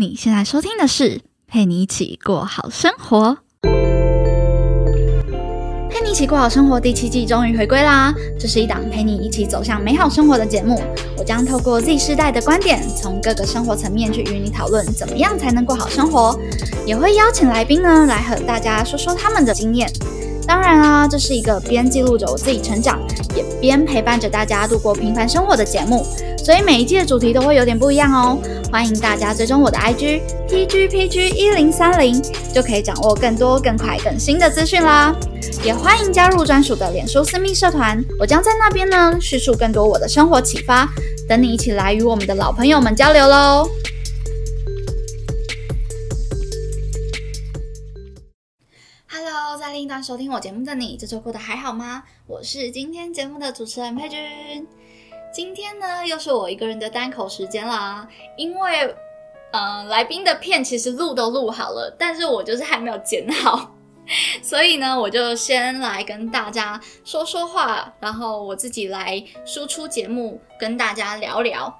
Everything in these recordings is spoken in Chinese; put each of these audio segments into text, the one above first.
你现在收听的是陪你一起过好生活。陪你一起过好生活第七季终于回归啦！这是一档陪你一起走向美好生活的节目。我将透过 Z 世代的观点，从各个生活层面去与你讨论，怎么样才能过好生活。也会邀请来宾呢，来和大家说说他们的经验。当然啊，这是一个边记录着我自己成长，也边陪伴着大家度过平凡生活的节目。所以每一季的主题都会有点不一样哦。欢迎大家追踪我的 IG PGPG 一零三零，就可以掌握更多、更快、更新的资讯啦。也欢迎加入专属的脸书私密社团，我将在那边呢叙述更多我的生活启发，等你一起来与我们的老朋友们交流喽。Hello，在另一端收听我节目的你，这周过得还好吗？我是今天节目的主持人佩君。今天呢，又是我一个人的单口时间啦。因为，呃，来宾的片其实录都录好了，但是我就是还没有剪好，所以呢，我就先来跟大家说说话，然后我自己来输出节目，跟大家聊聊。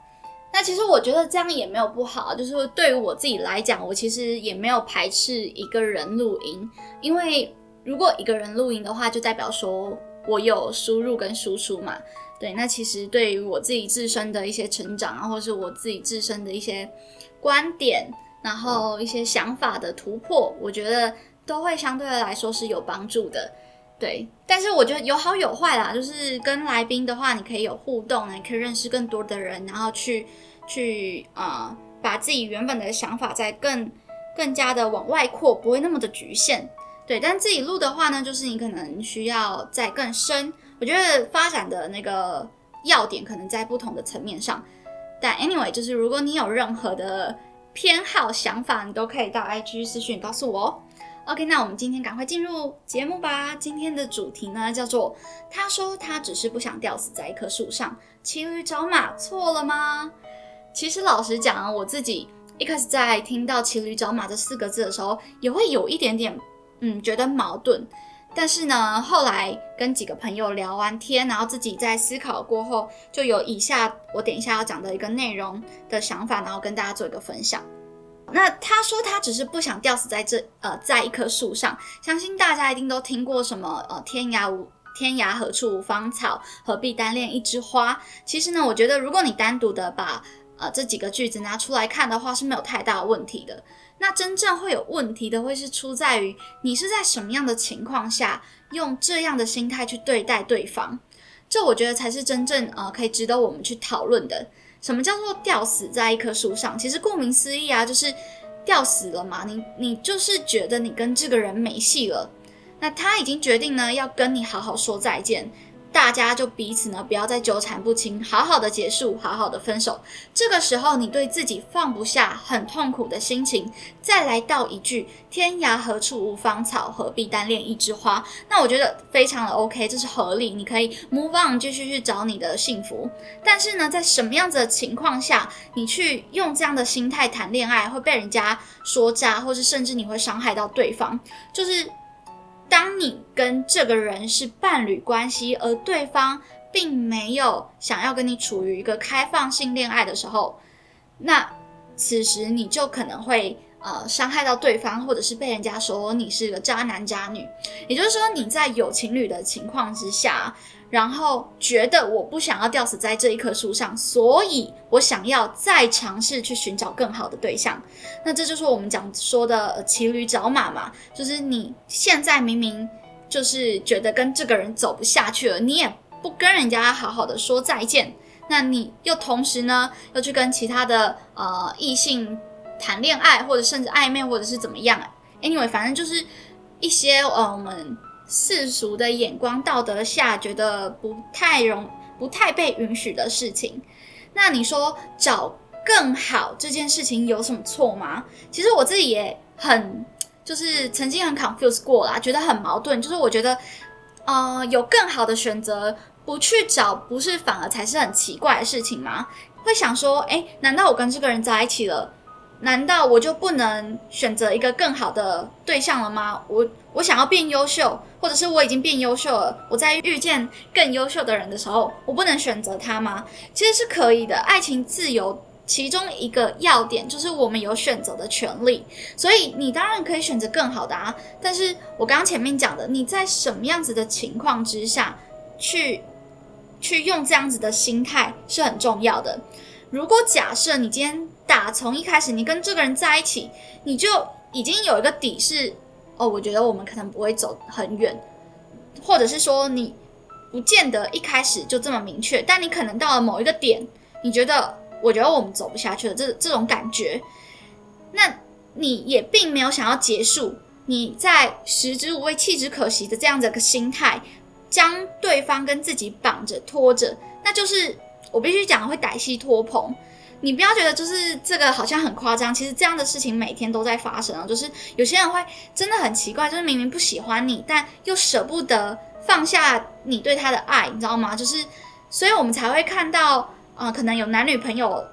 那其实我觉得这样也没有不好，就是对于我自己来讲，我其实也没有排斥一个人录音，因为如果一个人录音的话，就代表说我有输入跟输出嘛。对，那其实对于我自己自身的一些成长啊，或是我自己自身的一些观点，然后一些想法的突破，我觉得都会相对的来说是有帮助的。对，但是我觉得有好有坏啦，就是跟来宾的话，你可以有互动，你可以认识更多的人，然后去去啊，把自己原本的想法再更更加的往外扩，不会那么的局限。对，但自己录的话呢，就是你可能需要再更深。我觉得发展的那个要点可能在不同的层面上，但 anyway，就是如果你有任何的偏好、想法，你都可以到 IG 私讯告诉我哦。OK，那我们今天赶快进入节目吧。今天的主题呢叫做“他说他只是不想吊死在一棵树上，骑驴找马错了吗？”其实老实讲，我自己一开始在听到“骑驴找马”这四个字的时候，也会有一点点嗯觉得矛盾。但是呢，后来跟几个朋友聊完天，然后自己在思考过后，就有以下我等一下要讲的一个内容的想法，然后跟大家做一个分享。那他说他只是不想吊死在这呃在一棵树上，相信大家一定都听过什么呃天涯无天涯何处无芳草，何必单恋一枝花。其实呢，我觉得如果你单独的把呃这几个句子拿出来看的话，是没有太大问题的。那真正会有问题的，会是出在于你是在什么样的情况下用这样的心态去对待对方，这我觉得才是真正呃可以值得我们去讨论的。什么叫做吊死在一棵树上？其实顾名思义啊，就是吊死了嘛。你你就是觉得你跟这个人没戏了，那他已经决定呢要跟你好好说再见。大家就彼此呢，不要再纠缠不清，好好的结束，好好的分手。这个时候，你对自己放不下，很痛苦的心情，再来道一句“天涯何处无芳草，何必单恋一枝花”，那我觉得非常的 OK，这是合理，你可以 move on，继续去找你的幸福。但是呢，在什么样子的情况下，你去用这样的心态谈恋爱，会被人家说渣，或是甚至你会伤害到对方，就是。当你跟这个人是伴侣关系，而对方并没有想要跟你处于一个开放性恋爱的时候，那此时你就可能会呃伤害到对方，或者是被人家说你是个渣男渣女。也就是说，你在有情侣的情况之下。然后觉得我不想要吊死在这一棵树上，所以我想要再尝试去寻找更好的对象。那这就是我们讲说的骑驴找马嘛，就是你现在明明就是觉得跟这个人走不下去了，你也不跟人家好好的说再见，那你又同时呢又去跟其他的呃异性谈恋爱，或者甚至暧昧，或者是怎么样？Anyway，反正就是一些呃我们。世俗的眼光、道德下觉得不太容、不太被允许的事情，那你说找更好这件事情有什么错吗？其实我自己也很，就是曾经很 confused 过啦，觉得很矛盾。就是我觉得，呃，有更好的选择，不去找，不是反而才是很奇怪的事情吗？会想说，哎，难道我跟这个人在一起了？难道我就不能选择一个更好的对象了吗？我我想要变优秀，或者是我已经变优秀了，我在遇见更优秀的人的时候，我不能选择他吗？其实是可以的，爱情自由其中一个要点就是我们有选择的权利，所以你当然可以选择更好的啊。但是我刚刚前面讲的，你在什么样子的情况之下去去用这样子的心态是很重要的。如果假设你今天打从一开始你跟这个人在一起，你就已经有一个底是哦，我觉得我们可能不会走很远，或者是说你不见得一开始就这么明确，但你可能到了某一个点，你觉得我觉得我们走不下去了，这这种感觉，那你也并没有想要结束，你在食之无味弃之可惜的这样子个心态，将对方跟自己绑着拖着，那就是。我必须讲会歹戏拖棚，你不要觉得就是这个好像很夸张，其实这样的事情每天都在发生啊。就是有些人会真的很奇怪，就是明明不喜欢你，但又舍不得放下你对他的爱，你知道吗？就是，所以我们才会看到，啊，可能有男女朋友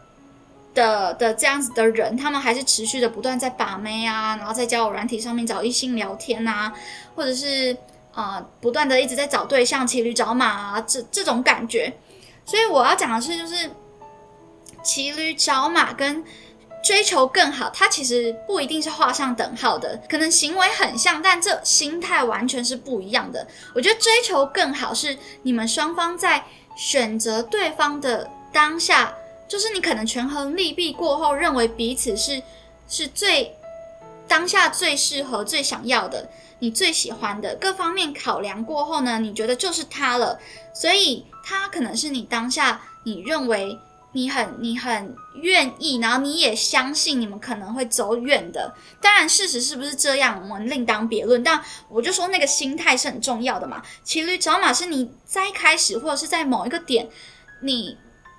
的的这样子的人，他们还是持续的不断在把妹啊，然后在交友软体上面找异性聊天啊，或者是啊，不断的一直在找对象，骑驴找马啊，这这种感觉。所以我要讲的是，就是骑驴找马跟追求更好，它其实不一定是画上等号的，可能行为很像，但这心态完全是不一样的。我觉得追求更好是你们双方在选择对方的当下，就是你可能权衡利弊过后，认为彼此是是最当下最适合、最想要的，你最喜欢的各方面考量过后呢，你觉得就是他了，所以。他可能是你当下你认为你很你很愿意，然后你也相信你们可能会走远的。当然，事实是不是这样，我们另当别论。但我就说那个心态是很重要的嘛。骑驴找马是你在开始或者是在某一个点，你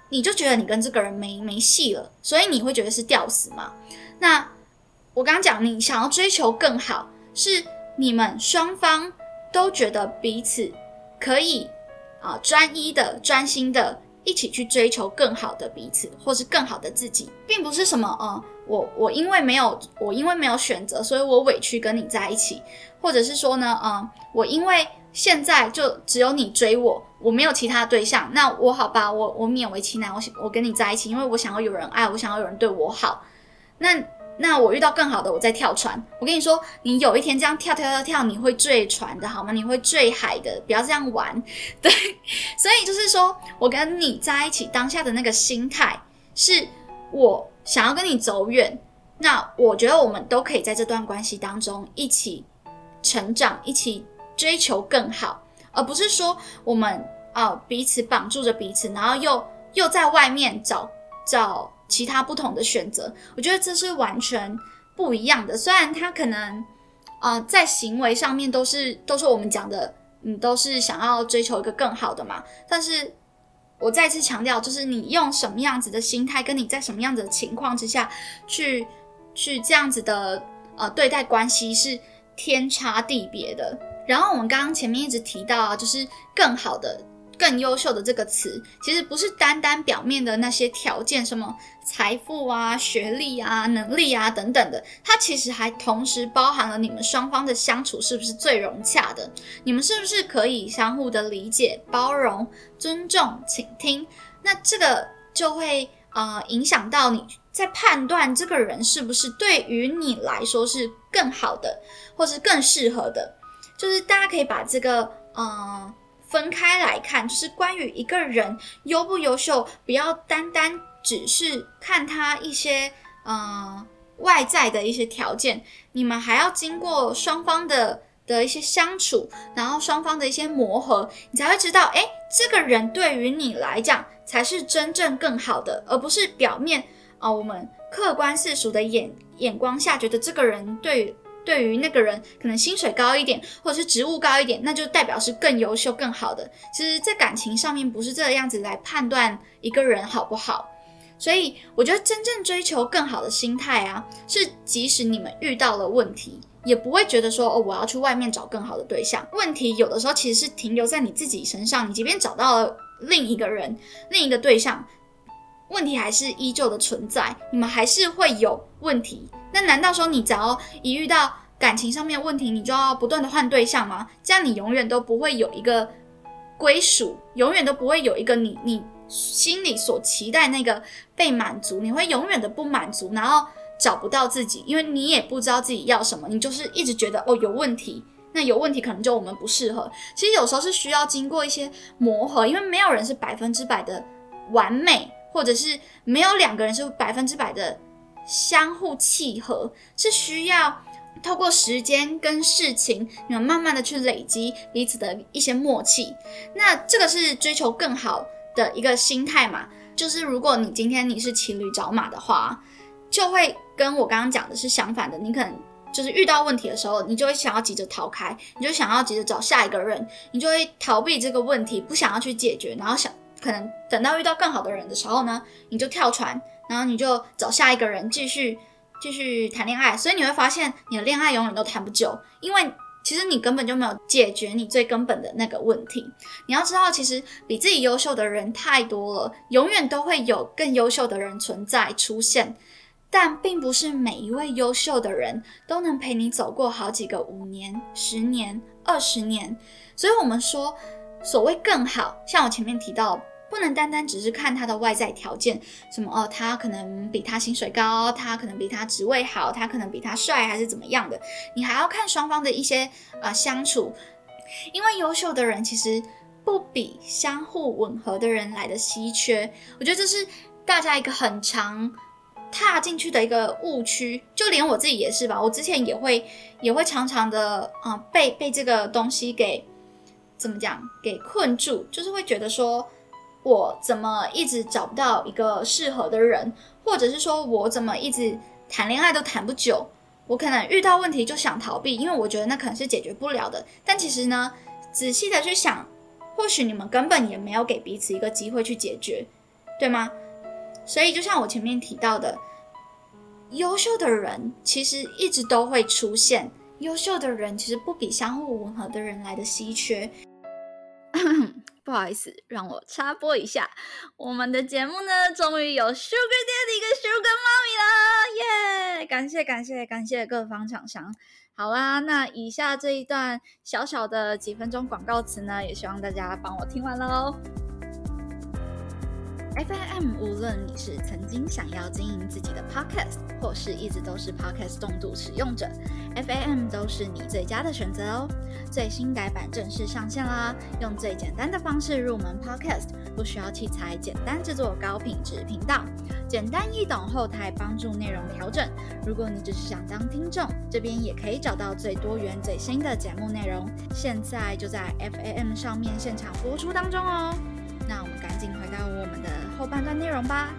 你就觉得你跟这个人没没戏了，所以你会觉得是吊死嘛。那我刚刚讲，你想要追求更好，是你们双方都觉得彼此可以。啊，专一的、专心的，一起去追求更好的彼此，或是更好的自己，并不是什么呃，我我因为没有我因为没有选择，所以我委屈跟你在一起，或者是说呢，嗯，我因为现在就只有你追我，我没有其他对象，那我好吧，我我勉为其难，我我跟你在一起，因为我想要有人爱，我想要有人对我好，那。那我遇到更好的，我再跳船。我跟你说，你有一天这样跳跳跳跳，你会坠船的好吗？你会坠海的，不要这样玩。对，所以就是说我跟你在一起当下的那个心态，是我想要跟你走远。那我觉得我们都可以在这段关系当中一起成长，一起追求更好，而不是说我们啊彼此绑住着彼此，然后又又在外面找找。其他不同的选择，我觉得这是完全不一样的。虽然他可能，呃，在行为上面都是都是我们讲的，嗯，都是想要追求一个更好的嘛。但是我再次强调，就是你用什么样子的心态，跟你在什么样子的情况之下去去这样子的呃对待关系是天差地别的。然后我们刚刚前面一直提到啊，就是更好的。更优秀的这个词，其实不是单单表面的那些条件，什么财富啊、学历啊、能力啊等等的，它其实还同时包含了你们双方的相处是不是最融洽的，你们是不是可以相互的理解、包容、尊重、倾听，那这个就会呃影响到你在判断这个人是不是对于你来说是更好的，或是更适合的，就是大家可以把这个嗯。分开来看，就是关于一个人优不优秀，不要单单只是看他一些呃外在的一些条件，你们还要经过双方的的一些相处，然后双方的一些磨合，你才会知道，哎，这个人对于你来讲才是真正更好的，而不是表面啊，我们客观世俗的眼眼光下觉得这个人对。对于那个人，可能薪水高一点，或者是职务高一点，那就代表是更优秀、更好的。其实，在感情上面不是这个样子来判断一个人好不好。所以，我觉得真正追求更好的心态啊，是即使你们遇到了问题，也不会觉得说哦，我要去外面找更好的对象。问题有的时候其实是停留在你自己身上。你即便找到了另一个人、另一个对象，问题还是依旧的存在，你们还是会有问题。那难道说你只要一遇到感情上面问题，你就要不断的换对象吗？这样你永远都不会有一个归属，永远都不会有一个你你心里所期待那个被满足，你会永远的不满足，然后找不到自己，因为你也不知道自己要什么，你就是一直觉得哦有问题，那有问题可能就我们不适合。其实有时候是需要经过一些磨合，因为没有人是百分之百的完美，或者是没有两个人是百分之百的相互契合，是需要。透过时间跟事情，你们慢慢的去累积彼此的一些默契，那这个是追求更好的一个心态嘛？就是如果你今天你是情侣找马的话，就会跟我刚刚讲的是相反的。你可能就是遇到问题的时候，你就会想要急着逃开，你就想要急着找下一个人，你就会逃避这个问题，不想要去解决，然后想可能等到遇到更好的人的时候呢，你就跳船，然后你就找下一个人继续。继续谈恋爱，所以你会发现你的恋爱永远都谈不久，因为其实你根本就没有解决你最根本的那个问题。你要知道，其实比自己优秀的人太多了，永远都会有更优秀的人存在出现，但并不是每一位优秀的人都能陪你走过好几个五年、十年、二十年。所以我们说，所谓更好，像我前面提到。不能单单只是看他的外在条件，什么哦，他可能比他薪水高，他可能比他职位好，他可能比他帅，还是怎么样的？你还要看双方的一些呃相处，因为优秀的人其实不比相互吻合的人来的稀缺。我觉得这是大家一个很常踏进去的一个误区，就连我自己也是吧。我之前也会也会常常的啊被被这个东西给怎么讲给困住，就是会觉得说。我怎么一直找不到一个适合的人，或者是说我怎么一直谈恋爱都谈不久？我可能遇到问题就想逃避，因为我觉得那可能是解决不了的。但其实呢，仔细的去想，或许你们根本也没有给彼此一个机会去解决，对吗？所以就像我前面提到的，优秀的人其实一直都会出现，优秀的人其实不比相互吻合的人来的稀缺。不好意思，让我插播一下，我们的节目呢，终于有 Sugar Daddy 跟 Sugar Mommy 了，耶！感谢感谢感谢各方厂商。好啦，那以下这一段小小的几分钟广告词呢，也希望大家帮我听完喽 FAM，无论你是曾经想要经营自己的 Podcast，或是一直都是 Podcast 重度使用者，FAM 都是你最佳的选择哦。最新改版正式上线啦！用最简单的方式入门 Podcast，不需要器材，简单制作高品质频道，简单易懂，后台帮助内容调整。如果你只是想当听众，这边也可以找到最多元、最新的节目内容。现在就在 FAM 上面现场播出当中哦。那我们赶紧回到后半段内容吧。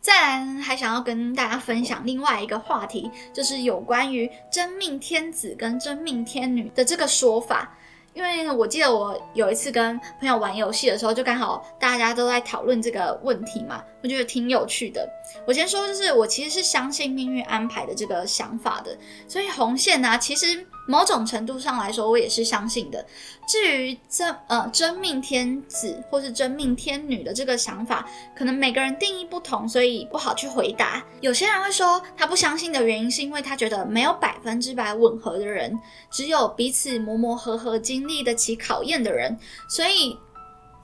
再来，还想要跟大家分享另外一个话题，就是有关于真命天子跟真命天女的这个说法。因为我记得我有一次跟朋友玩游戏的时候，就刚好大家都在讨论这个问题嘛，我觉得挺有趣的。我先说，就是我其实是相信命运安排的这个想法的，所以红线呢，其实。某种程度上来说，我也是相信的。至于真呃真命天子或是真命天女的这个想法，可能每个人定义不同，所以不好去回答。有些人会说他不相信的原因，是因为他觉得没有百分之百吻合的人，只有彼此磨磨合合、经历得起考验的人。所以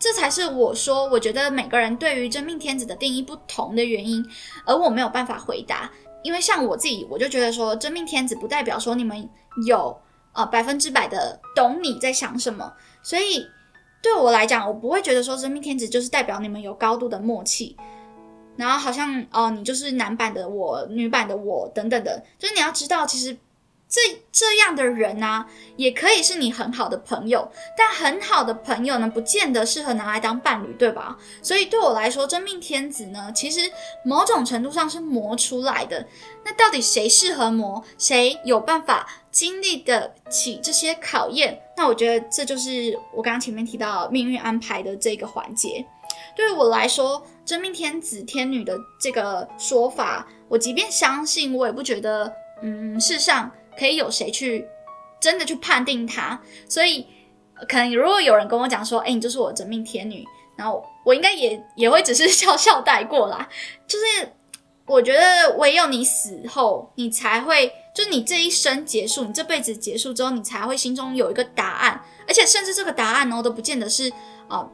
这才是我说我觉得每个人对于真命天子的定义不同的原因，而我没有办法回答。因为像我自己，我就觉得说真命天子不代表说你们。有呃百分之百的懂你在想什么，所以对我来讲，我不会觉得说真命天子就是代表你们有高度的默契，然后好像哦你就是男版的我，女版的我等等的，就是你要知道其实。这这样的人呢，也可以是你很好的朋友，但很好的朋友呢，不见得适合拿来当伴侣，对吧？所以对我来说，真命天子呢，其实某种程度上是磨出来的。那到底谁适合磨，谁有办法经历得起这些考验？那我觉得这就是我刚刚前面提到命运安排的这个环节。对于我来说，真命天子天女的这个说法，我即便相信，我也不觉得，嗯，世上。可以有谁去真的去判定他？所以可能如果有人跟我讲说：“哎，你就是我的真命天女。”然后我应该也也会只是笑笑带过啦。就是我觉得唯有你死后，你才会，就是你这一生结束，你这辈子结束之后，你才会心中有一个答案，而且甚至这个答案哦，都不见得是啊，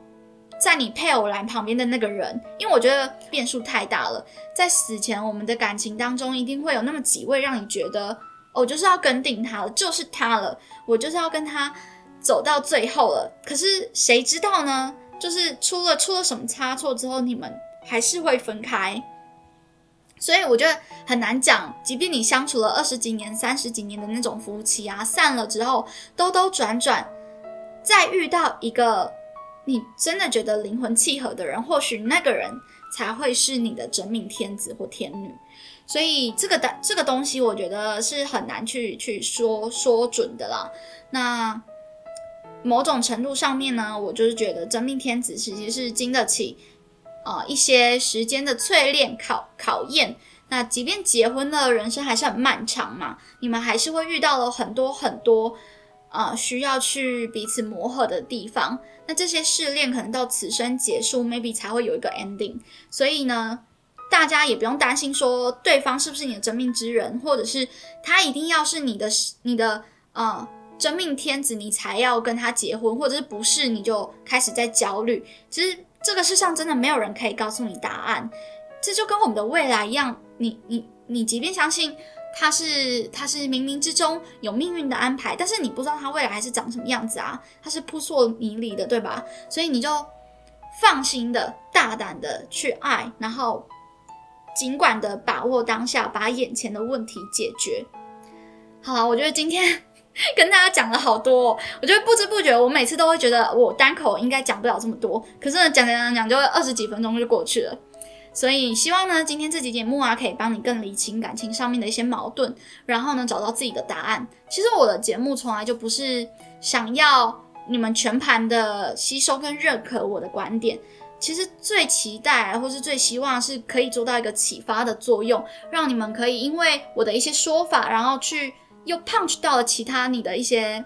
在你配偶栏旁边的那个人，因为我觉得变数太大了。在死前，我们的感情当中一定会有那么几位让你觉得，我就是要跟定他了，就是他了，我就是要跟他走到最后了。可是谁知道呢？就是出了出了什么差错之后，你们还是会分开。所以我觉得很难讲，即便你相处了二十几年、三十几年的那种夫妻啊，散了之后兜兜转转，再遇到一个你真的觉得灵魂契合的人，或许那个人才会是你的真命天子或天女。所以这个的这个东西，我觉得是很难去去说说准的啦。那某种程度上面呢，我就是觉得真命天子其实是经得起。啊，一些时间的淬炼、考考验，那即便结婚了，人生还是很漫长嘛，你们还是会遇到了很多很多，啊，需要去彼此磨合的地方。那这些试炼可能到此生结束，maybe 才会有一个 ending。所以呢，大家也不用担心说对方是不是你的真命之人，或者是他一定要是你的你的啊真命天子，你才要跟他结婚，或者是不是你就开始在焦虑。其实。这个世上真的没有人可以告诉你答案，这就跟我们的未来一样。你你你，即便相信他是他是冥冥之中有命运的安排，但是你不知道他未来还是长什么样子啊，他是扑朔迷离的，对吧？所以你就放心的大胆的去爱，然后尽管的把握当下，把眼前的问题解决。好，我觉得今天。跟大家讲了好多，我觉得不知不觉，我每次都会觉得我单口应该讲不了这么多，可是呢，讲讲讲讲就二十几分钟就过去了。所以希望呢，今天这集节目啊，可以帮你更理清感情上面的一些矛盾，然后呢，找到自己的答案。其实我的节目从来就不是想要你们全盘的吸收跟认可我的观点，其实最期待或是最希望是可以做到一个启发的作用，让你们可以因为我的一些说法，然后去。又 punch 到了其他你的一些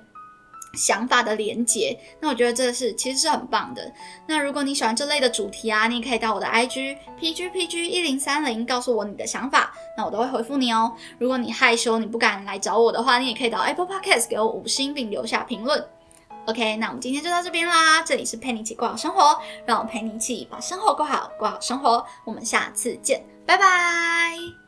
想法的连接，那我觉得这是其实是很棒的。那如果你喜欢这类的主题啊，你也可以到我的 IG pgpg 一零三零告诉我你的想法，那我都会回复你哦。如果你害羞你不敢来找我的话，你也可以到 Apple Podcast 给我五星并留下评论。OK，那我们今天就到这边啦。这里是陪你一起过好生活，让我陪你一起把生活过好，过好生活。我们下次见，拜拜。